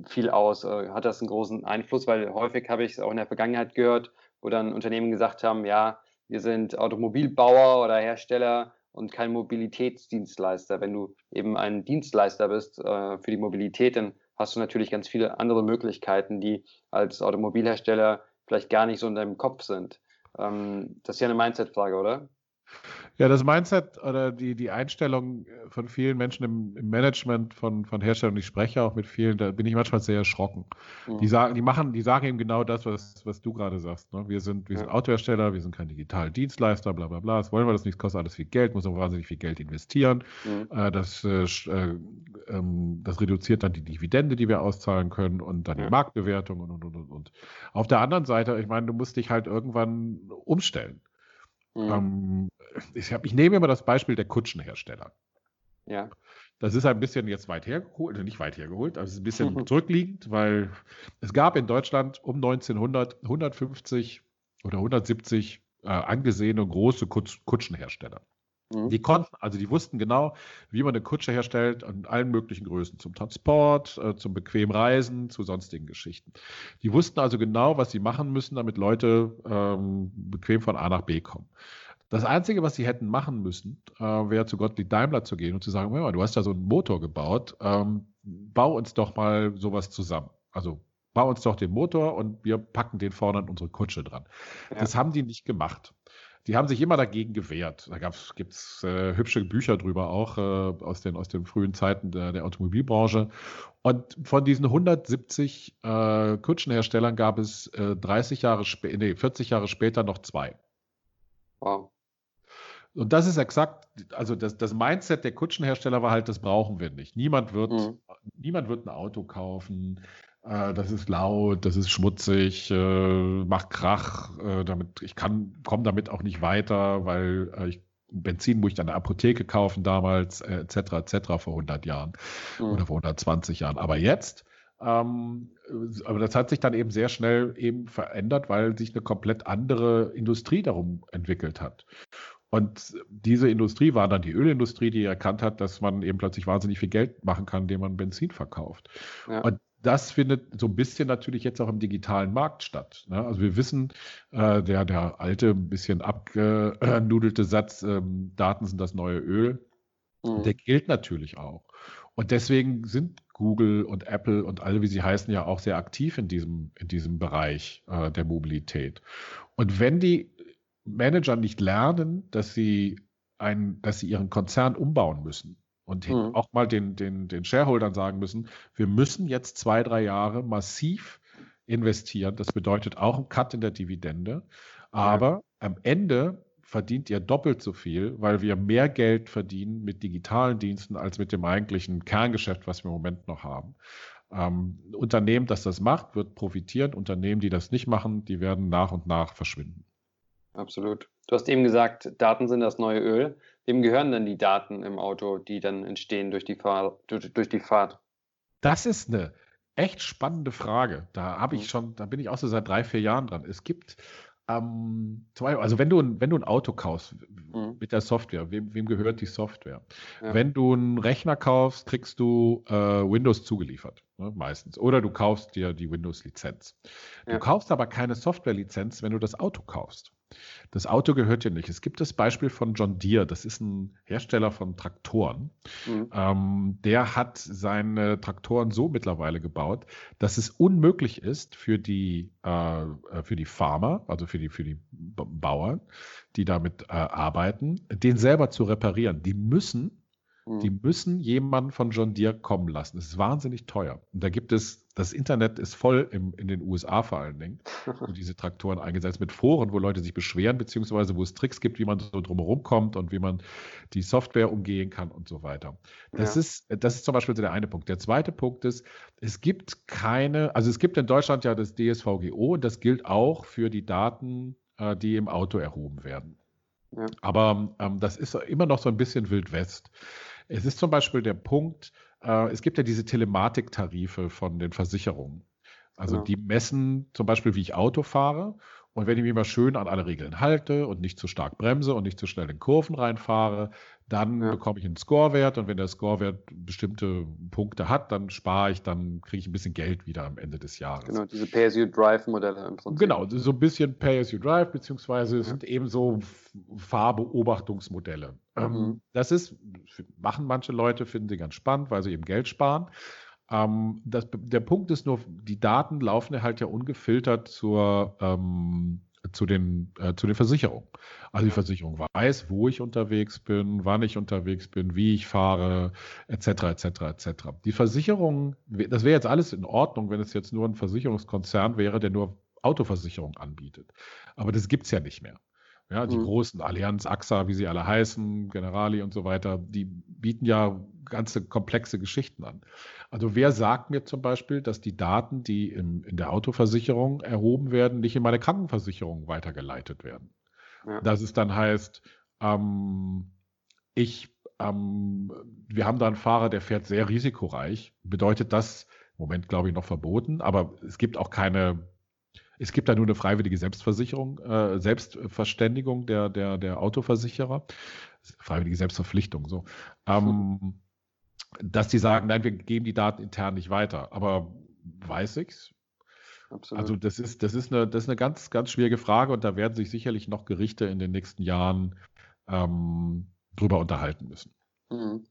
viel aus. Äh, hat das einen großen Einfluss, weil häufig habe ich es auch in der Vergangenheit gehört, wo dann Unternehmen gesagt haben, ja, wir sind Automobilbauer oder Hersteller und kein Mobilitätsdienstleister. Wenn du eben ein Dienstleister bist äh, für die Mobilität, dann hast du natürlich ganz viele andere Möglichkeiten, die als Automobilhersteller vielleicht gar nicht so in deinem Kopf sind. Ähm, das ist ja eine Mindset-Frage, oder? Ja, das Mindset oder die, die Einstellung äh, von vielen Menschen im, im Management von, von Herstellern, ich spreche auch mit vielen, da bin ich manchmal sehr erschrocken. Mhm. Die sagen, die machen, die sagen eben genau das, was, was du gerade sagst. Ne? Wir sind, wir ja. sind Autohersteller, wir sind kein digitaler Dienstleister, bla bla bla. Das wollen wir, das nichts kostet alles viel Geld, muss auch wahnsinnig viel Geld investieren. Mhm. Äh, das, äh, äh, ähm, das reduziert dann die Dividende, die wir auszahlen können und dann ja. die Marktbewertung und, und, und, und. Auf der anderen Seite, ich meine, du musst dich halt irgendwann umstellen. Mhm. Ähm, ich, hab, ich nehme immer das Beispiel der Kutschenhersteller. Ja. Das ist ein bisschen jetzt weit hergeholt, also nicht weit hergeholt, aber es ist ein bisschen mhm. (laughs) zurückliegend, weil es gab in Deutschland um 1900 150 oder 170 äh, angesehene große Kutsch, Kutschenhersteller. Mhm. Die konnten, also die wussten genau, wie man eine Kutsche herstellt an allen möglichen Größen, zum Transport, äh, zum bequem Reisen, zu sonstigen Geschichten. Die wussten also genau, was sie machen müssen, damit Leute ähm, bequem von A nach B kommen. Das Einzige, was sie hätten machen müssen, äh, wäre zu Gottlieb Daimler zu gehen und zu sagen, du hast da so einen Motor gebaut, ähm, bau uns doch mal sowas zusammen. Also bau uns doch den Motor und wir packen den vorne an unsere Kutsche dran. Ja. Das haben die nicht gemacht die haben sich immer dagegen gewehrt. Da gibt es äh, hübsche Bücher drüber auch äh, aus, den, aus den frühen Zeiten der, der Automobilbranche. Und von diesen 170 äh, Kutschenherstellern gab es 30 äh, Jahre später, nee, 40 Jahre später noch zwei. Wow. Und das ist exakt, also das, das Mindset der Kutschenhersteller war halt, das brauchen wir nicht. Niemand wird, mhm. niemand wird ein Auto kaufen das ist laut, das ist schmutzig, äh, macht Krach, äh, damit ich kann, komme damit auch nicht weiter, weil äh, ich Benzin muss ich an der Apotheke kaufen damals, äh, etc. etc. vor 100 Jahren mhm. oder vor 120 Jahren. Aber jetzt, ähm, aber das hat sich dann eben sehr schnell eben verändert, weil sich eine komplett andere Industrie darum entwickelt hat. Und diese Industrie war dann die Ölindustrie, die erkannt hat, dass man eben plötzlich wahnsinnig viel Geld machen kann, indem man Benzin verkauft. Ja. Und das findet so ein bisschen natürlich jetzt auch im digitalen Markt statt. Ne? Also wir wissen, äh, der, der alte, ein bisschen abgenudelte Satz, ähm, Daten sind das neue Öl, mhm. der gilt natürlich auch. Und deswegen sind Google und Apple und alle, wie sie heißen, ja auch sehr aktiv in diesem, in diesem Bereich äh, der Mobilität. Und wenn die Manager nicht lernen, dass sie, ein, dass sie ihren Konzern umbauen müssen, und mhm. auch mal den, den, den Shareholdern sagen müssen, wir müssen jetzt zwei, drei Jahre massiv investieren. Das bedeutet auch ein Cut in der Dividende. Aber ja. am Ende verdient ihr doppelt so viel, weil wir mehr Geld verdienen mit digitalen Diensten als mit dem eigentlichen Kerngeschäft, was wir im Moment noch haben. Ähm, Unternehmen, das das macht, wird profitieren. Unternehmen, die das nicht machen, die werden nach und nach verschwinden. Absolut. Du hast eben gesagt, Daten sind das neue Öl. Wem gehören denn die Daten im Auto, die dann entstehen durch die, Fahr durch, durch die Fahrt? Das ist eine echt spannende Frage. Da habe ich Mhm. schon, da bin ich auch so seit drei, vier Jahren dran. Es gibt, ähm, zum Beispiel, also wenn du, ein- wenn du ein Auto kaufst Mhm. mit der Software, wem, wem gehört die Software? Ja. Wenn du einen Rechner kaufst, kriegst du äh, Windows zugeliefert, ne, meistens. Oder du kaufst dir die Windows-Lizenz. Du Ja. kaufst aber keine Software-Lizenz, wenn du das Auto kaufst. Das Auto gehört dir nicht. Es gibt das Beispiel von John Deere, das ist ein Hersteller von Traktoren. Mhm. Ähm, der hat seine Traktoren so mittlerweile gebaut, dass es unmöglich ist für die, äh, äh, für die Farmer, also für die, für die Bauern, die damit äh, arbeiten, den selber zu reparieren. Die müssen, die Mhm. müssen jemanden von John Deere kommen lassen. Das ist wahnsinnig teuer. Und da gibt es, das Internet ist voll im, in den USA vor allen Dingen, (laughs) wo diese Traktoren eingesetzt mit Foren, wo Leute sich beschweren, beziehungsweise wo es Tricks gibt, wie man so drumherum kommt und wie man die Software umgehen kann und so weiter. Das, Ja. ist, das ist zum Beispiel so der eine Punkt. Der zweite Punkt ist, es gibt keine, also es gibt in Deutschland ja das DSVGO und das gilt auch für die Daten, äh, die im Auto erhoben werden. Ja. Aber ähm, das ist immer noch so ein bisschen Wild West. Es ist zum Beispiel der Punkt, äh, es gibt ja diese Telematiktarife von den Versicherungen. Also Genau. die messen zum Beispiel, wie ich Auto fahre. Und wenn ich mich mal schön an alle Regeln halte und nicht zu stark bremse und nicht zu schnell in Kurven reinfahre, dann Ja. bekomme ich einen Scorewert. Und wenn der Scorewert bestimmte Punkte hat, dann spare ich, dann kriege ich ein bisschen Geld wieder am Ende des Jahres. Genau, diese Pay-as-you-drive-Modelle im Prinzip. Genau, so ein bisschen Pay as you drive, beziehungsweise Ja. sind eben so F- Fahrbeobachtungsmodelle. Ähm, Mhm. das ist, machen manche Leute, finden sie ganz spannend, weil sie eben Geld sparen. Ähm, das, der Punkt ist nur, die Daten laufen halt ja ungefiltert zur, ähm, zu, den, äh, zu den Versicherungen. Also die. Versicherung weiß, wo ich unterwegs bin, wann ich unterwegs bin, wie ich fahre, etc., etc., etc. Die Versicherung, das wäre jetzt alles in Ordnung, wenn es jetzt nur ein Versicherungskonzern wäre, der nur Autoversicherung anbietet. Aber das gibt es ja nicht mehr. Ja, die Mhm. großen Allianz, AXA, wie sie alle heißen, Generali und so weiter, die bieten ja ganze komplexe Geschichten an. Also wer sagt mir zum Beispiel, dass die Daten, die im, in der Autoversicherung erhoben werden, nicht in meine Krankenversicherung weitergeleitet werden? Ja. Dass es dann heißt, ähm, ich, ähm, wir haben da einen Fahrer, der fährt sehr risikoreich. Bedeutet das, im Moment glaube ich noch verboten, aber es gibt auch keine, es gibt da nur eine freiwillige Selbstversicherung, äh, Selbstverständigung der, der, der Autoversicherer. Freiwillige Selbstverpflichtung, so. Ähm, dass die sagen, nein, wir geben die Daten intern nicht weiter. Aber weiß ich's? Absolut. Also das ist, das ist eine, das ist eine ganz, ganz schwierige Frage und da werden sich sicherlich noch Gerichte in den nächsten Jahren ähm, drüber unterhalten müssen. Mhm.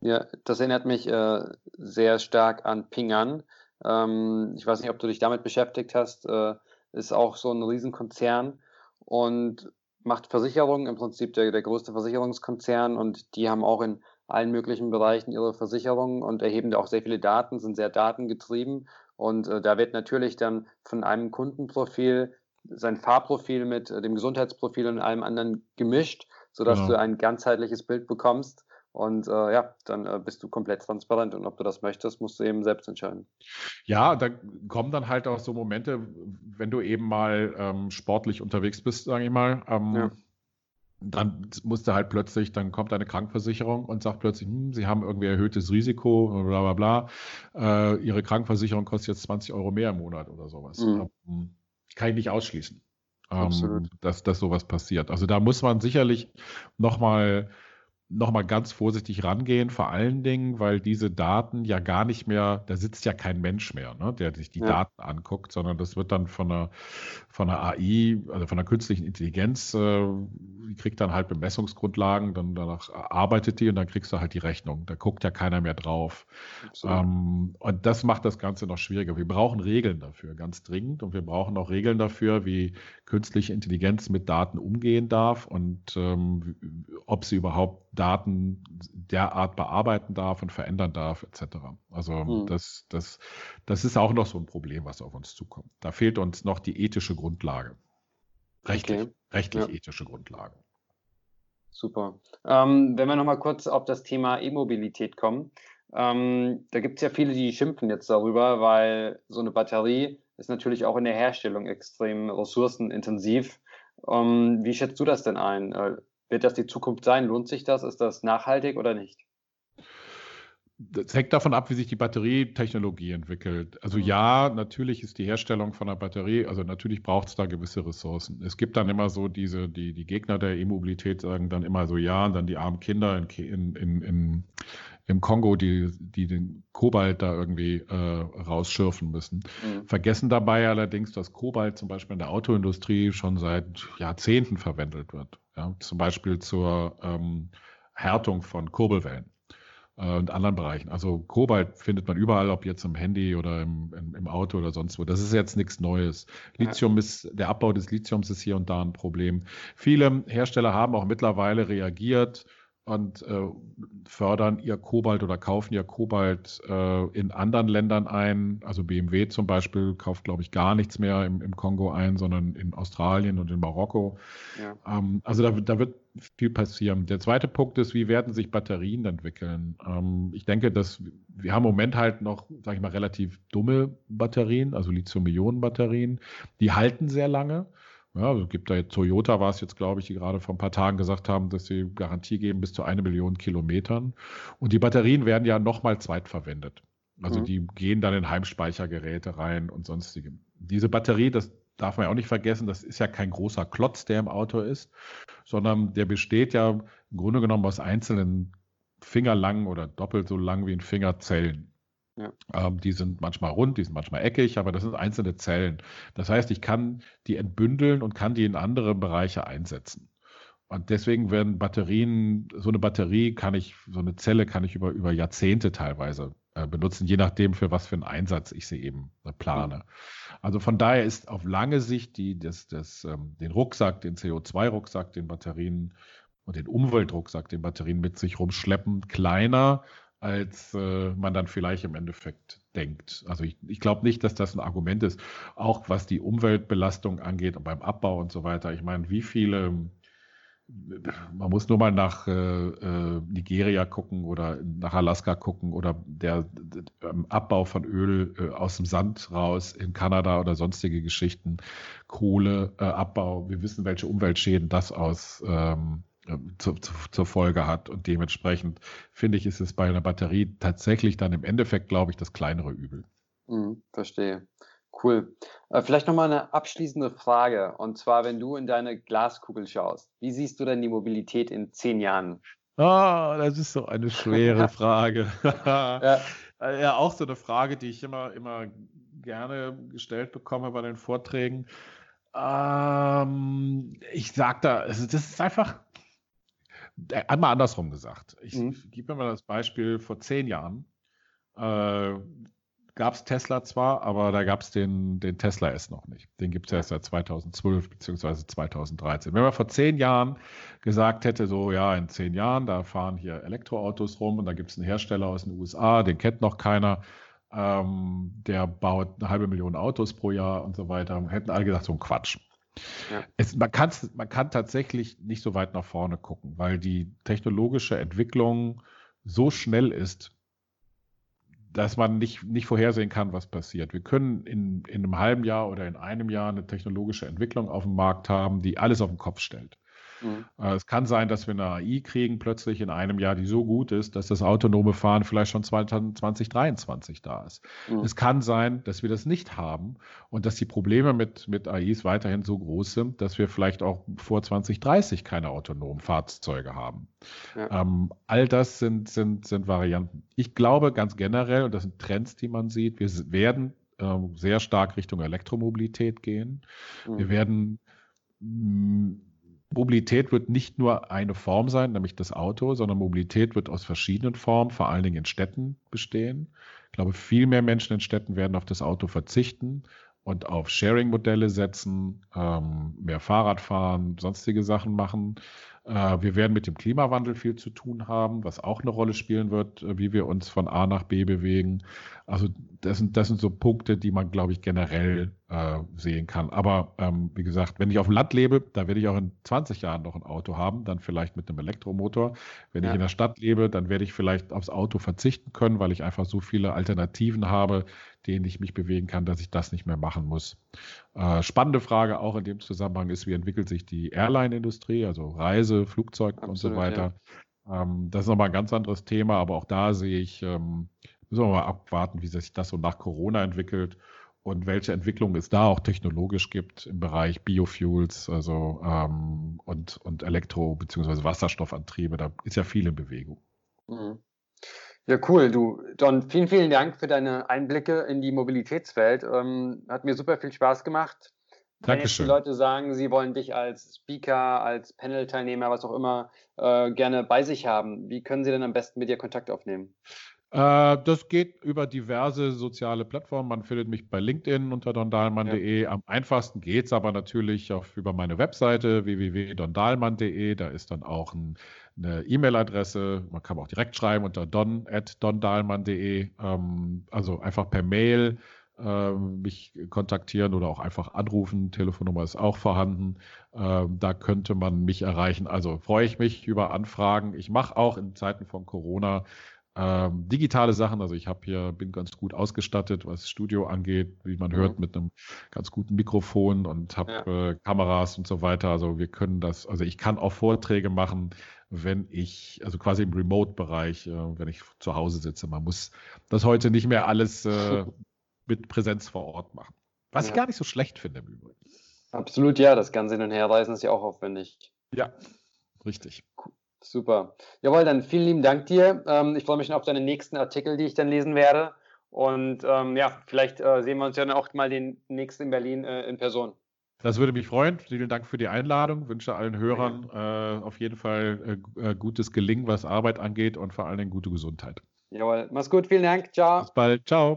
Ja, das erinnert mich äh, sehr stark an Ping An. Ähm, ich weiß nicht, ob du dich damit beschäftigt hast. Äh, ist auch so ein Riesenkonzern und macht Versicherungen, im Prinzip der, der größte Versicherungskonzern und die haben auch in allen möglichen Bereichen ihre Versicherungen und erheben da auch sehr viele Daten, sind sehr datengetrieben und äh, da wird natürlich dann von einem Kundenprofil sein Fahrprofil mit äh, dem Gesundheitsprofil und allem anderen gemischt, sodass Genau. du ein ganzheitliches Bild bekommst und äh, ja, dann äh, bist du komplett transparent und ob du das möchtest, musst du eben selbst entscheiden. Ja, da kommen dann halt auch so Momente, wenn du eben mal ähm, sportlich unterwegs bist, sage ich mal. Ähm, Ja. Dann musst du halt plötzlich, dann kommt deine Krankenversicherung und sagt plötzlich, hm, sie haben irgendwie erhöhtes Risiko, bla bla bla. Äh, ihre Krankenversicherung kostet jetzt 20 Euro mehr im Monat oder sowas. Mhm. Ähm, kann ich nicht ausschließen, ähm, dass, dass sowas passiert. Also da muss man sicherlich nochmal noch mal ganz vorsichtig rangehen, vor allen Dingen, weil diese Daten ja gar nicht mehr, da sitzt ja kein Mensch mehr, ne, der sich die Ja. Daten anguckt, sondern das wird dann von einer, von einer AI, also von einer künstlichen Intelligenz, äh, die kriegt dann halt Bemessungsgrundlagen, dann danach arbeitet die und dann kriegst du halt die Rechnung. Da guckt ja keiner mehr drauf. Ähm, und das macht das Ganze noch schwieriger. Wir brauchen Regeln dafür, ganz dringend. Und wir brauchen auch Regeln dafür, wie künstliche Intelligenz mit Daten umgehen darf und ähm, ob sie überhaupt Daten derart bearbeiten darf und verändern darf, etc. Also Mhm. das, das, das ist auch noch so ein Problem, was auf uns zukommt. Da fehlt uns noch die ethische Grundlage. Rechtlich, Okay. rechtlich Ja. ethische Grundlage. Super. Ähm, wenn wir nochmal kurz auf das Thema E-Mobilität kommen. Ähm, da gibt es ja viele, die schimpfen jetzt darüber, weil so eine Batterie ist natürlich auch in der Herstellung extrem ressourcenintensiv. Ähm, wie schätzt du das denn ein? Wird das die Zukunft sein? Lohnt sich das? Ist das nachhaltig oder nicht? Das hängt davon ab, wie sich die Batterietechnologie entwickelt. Also ja, natürlich ist die Herstellung von einer Batterie, also natürlich braucht es da gewisse Ressourcen. Es gibt dann immer so diese, die, die Gegner der E-Mobilität sagen dann immer so ja und dann die armen Kinder in, in, in, in im Kongo, die, die den Kobalt da irgendwie äh, rausschürfen müssen. Mhm. Vergessen dabei allerdings, dass Kobalt zum Beispiel in der Autoindustrie schon seit Jahrzehnten verwendet wird. Ja? Zum Beispiel zur ähm, Härtung von Kurbelwellen äh, und anderen Bereichen. Also Kobalt findet man überall, ob jetzt im Handy oder im, im, im Auto oder sonst wo. Das ist jetzt nichts Neues. Lithium ja. ist, der Abbau des Lithiums ist hier und da ein Problem. Viele Hersteller haben auch mittlerweile reagiert und äh, fördern ihr Kobalt oder kaufen ihr Kobalt äh, in anderen Ländern ein. Also BMW zum Beispiel kauft, glaube ich, gar nichts mehr im, im, Kongo ein, sondern in Australien und in Marokko. Ja. Ähm, also da, da, wird viel passieren. Der zweite Punkt ist, wie werden sich Batterien entwickeln? Ähm, ich denke, dass wir haben im Moment halt noch, sage ich mal, relativ dumme Batterien, also Lithium-Ionen-Batterien. Die halten sehr lange. Ja, also gibt da jetzt, Toyota war es jetzt, glaube ich, die gerade vor ein paar Tagen gesagt haben, dass sie Garantie geben bis zu eine Million Kilometern. Und die Batterien werden ja nochmal zweitverwendet. Also mhm. die gehen dann in Heimspeichergeräte rein und sonstige. Diese Batterie, das darf man ja auch nicht vergessen, das ist ja kein großer Klotz, der im Auto ist, sondern der besteht ja im Grunde genommen aus einzelnen fingerlangen oder doppelt so lang wie ein Fingerzellen. Ja. Ähm, die sind manchmal rund, die sind manchmal eckig, aber das sind einzelne Zellen. Das heißt, ich kann die entbündeln und kann die in andere Bereiche einsetzen. Und deswegen werden Batterien, so eine Batterie kann ich, so eine Zelle kann ich über, über Jahrzehnte teilweise äh, benutzen, je nachdem, für was für einen Einsatz ich sie eben äh, plane. Also von daher ist auf lange Sicht die, das, das, ähm, den Rucksack, den CO2-Rucksack, den Batterien und den Umweltrucksack, den Batterien mit sich rumschleppen, kleiner als äh, man dann vielleicht im Endeffekt denkt. Also ich, ich glaube nicht, dass das ein Argument ist, auch was die Umweltbelastung angeht und beim Abbau und so weiter. Ich meine, wie viele, man muss nur mal nach äh, äh, Nigeria gucken oder nach Alaska gucken oder der, der Abbau von Öl äh, aus dem Sand raus in Kanada oder sonstige Geschichten, Kohleabbau. Wir wissen, welche Umweltschäden das aus ähm, zu, zu, zur Folge hat. Und dementsprechend finde ich, ist es bei einer Batterie tatsächlich dann im Endeffekt, glaube ich, das kleinere Übel. Mhm, verstehe. Cool. Äh, vielleicht nochmal eine abschließende Frage. Und zwar, wenn du in deine Glaskugel schaust, wie siehst du denn die Mobilität in zehn Jahren? Ah, oh, das ist so eine schwere (laughs) Frage. ja. (laughs) Äh, ja, auch so eine Frage, die ich immer, immer gerne gestellt bekomme bei den Vorträgen. Ähm, ich sage da, also das ist einfach, einmal andersrum gesagt. Ich mhm. gebe mir mal das Beispiel, vor zehn Jahren äh, gab es Tesla zwar, aber da gab es den, den Tesla S noch nicht. Den gibt es erst seit 2012 bzw. 2013. Wenn man vor zehn Jahren gesagt hätte, so ja, in zehn Jahren, da fahren hier Elektroautos rum und da gibt es einen Hersteller aus den USA, den kennt noch keiner, ähm, der baut eine halbe Million Autos pro Jahr und so weiter, hätten alle gesagt, so ein Quatsch. Ja. Es, man, man kann tatsächlich nicht so weit nach vorne gucken, weil die technologische Entwicklung so schnell ist, dass man nicht, nicht vorhersehen kann, was passiert. Wir können in, in einem halben Jahr oder in einem Jahr eine technologische Entwicklung auf dem Markt haben, die alles auf den Kopf stellt. Mhm. Äh, es kann sein, dass wir eine AI kriegen plötzlich in einem Jahr, die so gut ist, dass das autonome Fahren vielleicht schon 2023 da ist. Mhm. Es kann sein, dass wir das nicht haben und dass die Probleme mit, mit AIs weiterhin so groß sind, dass wir vielleicht auch vor 2030 keine autonomen Fahrzeuge haben. Ja. Ähm, all das sind, sind, sind Varianten. Ich glaube ganz generell, und das sind Trends, die man sieht, wir werden ähm, sehr stark Richtung Elektromobilität gehen. Mhm. Wir werden mh, Mobilität wird nicht nur eine Form sein, nämlich das Auto, sondern Mobilität wird aus verschiedenen Formen, vor allen Dingen in Städten bestehen. Ich glaube, viel mehr Menschen in Städten werden auf das Auto verzichten und auf Sharing-Modelle setzen, ähm, mehr Fahrrad fahren, sonstige Sachen machen. Äh, wir werden mit dem Klimawandel viel zu tun haben, was auch eine Rolle spielen wird, äh, wie wir uns von A nach B bewegen. Also das sind, das sind so Punkte, die man, glaube ich, generell äh, sehen kann. Aber ähm, wie gesagt, wenn ich auf dem Land lebe, da werde ich auch in 20 Jahren noch ein Auto haben, dann vielleicht mit einem Elektromotor. Wenn ja. ich in der Stadt lebe, dann werde ich vielleicht aufs Auto verzichten können, weil ich einfach so viele Alternativen habe, denen ich mich bewegen kann, dass ich das nicht mehr machen muss. Äh, spannende Frage auch in dem Zusammenhang ist, wie entwickelt sich die Airline-Industrie, also Reise, Flugzeug Absolut, und so weiter. Ähm, das ist nochmal ein ganz anderes Thema, aber auch da sehe ich, ähm, müssen wir mal abwarten, wie sich das so nach Corona entwickelt und welche Entwicklungen es da auch technologisch gibt im Bereich Biofuels also, ähm, und, und Elektro- bzw. Wasserstoffantriebe. Da ist ja viel in Bewegung. Mhm. Ja, cool. Du, Don, vielen, vielen Dank für deine Einblicke in die Mobilitätswelt. Ähm, hat mir super viel Spaß gemacht. Wenn jetzt die Leute sagen, sie wollen dich als Speaker, als Panel-Teilnehmer, was auch immer, äh, gerne bei sich haben, wie können sie denn am besten mit dir Kontakt aufnehmen? Äh, das geht über diverse soziale Plattformen. Man findet mich bei LinkedIn unter dondalmann.de. Ja. Am einfachsten geht es aber natürlich auch über meine Webseite www.dondalmann.de. Da ist dann auch ein, eine E-Mail-Adresse. Man kann auch direkt schreiben unter don.dondalmann.de. Ähm, also einfach per Mail ähm, mich kontaktieren oder auch einfach anrufen. Telefonnummer ist auch vorhanden. Ähm, da könnte man mich erreichen. Also freue ich mich über Anfragen. Ich mache auch in Zeiten von Corona ähm, digitale Sachen, also ich habe hier, bin ganz gut ausgestattet, was Studio angeht, wie man mhm. hört, mit einem ganz guten Mikrofon und habe ja. äh, Kameras und so weiter. Also wir können das, also ich kann auch Vorträge machen, wenn ich, also quasi im Remote-Bereich, äh, wenn ich zu Hause sitze. Man muss das heute nicht mehr alles äh, (laughs) mit Präsenz vor Ort machen. Was ja. ich gar nicht so schlecht finde im Übrigen. Absolut, ja, das ganze Hin- und Herreisen ist ja auch aufwendig. Ja, richtig. Cool. Super. Jawohl, dann vielen lieben Dank dir. Ähm, ich freue mich schon auf deine nächsten Artikel, die ich dann lesen werde. Und ähm, ja, vielleicht äh, sehen wir uns ja dann auch mal den nächsten in Berlin äh, in Person. Das würde mich freuen. Vielen Dank für die Einladung. Wünsche allen Hörern äh, auf jeden Fall äh, äh, gutes Gelingen, was Arbeit angeht und vor allen Dingen gute Gesundheit. Jawohl, mach's gut. Vielen Dank. Ciao. Bis bald. Ciao.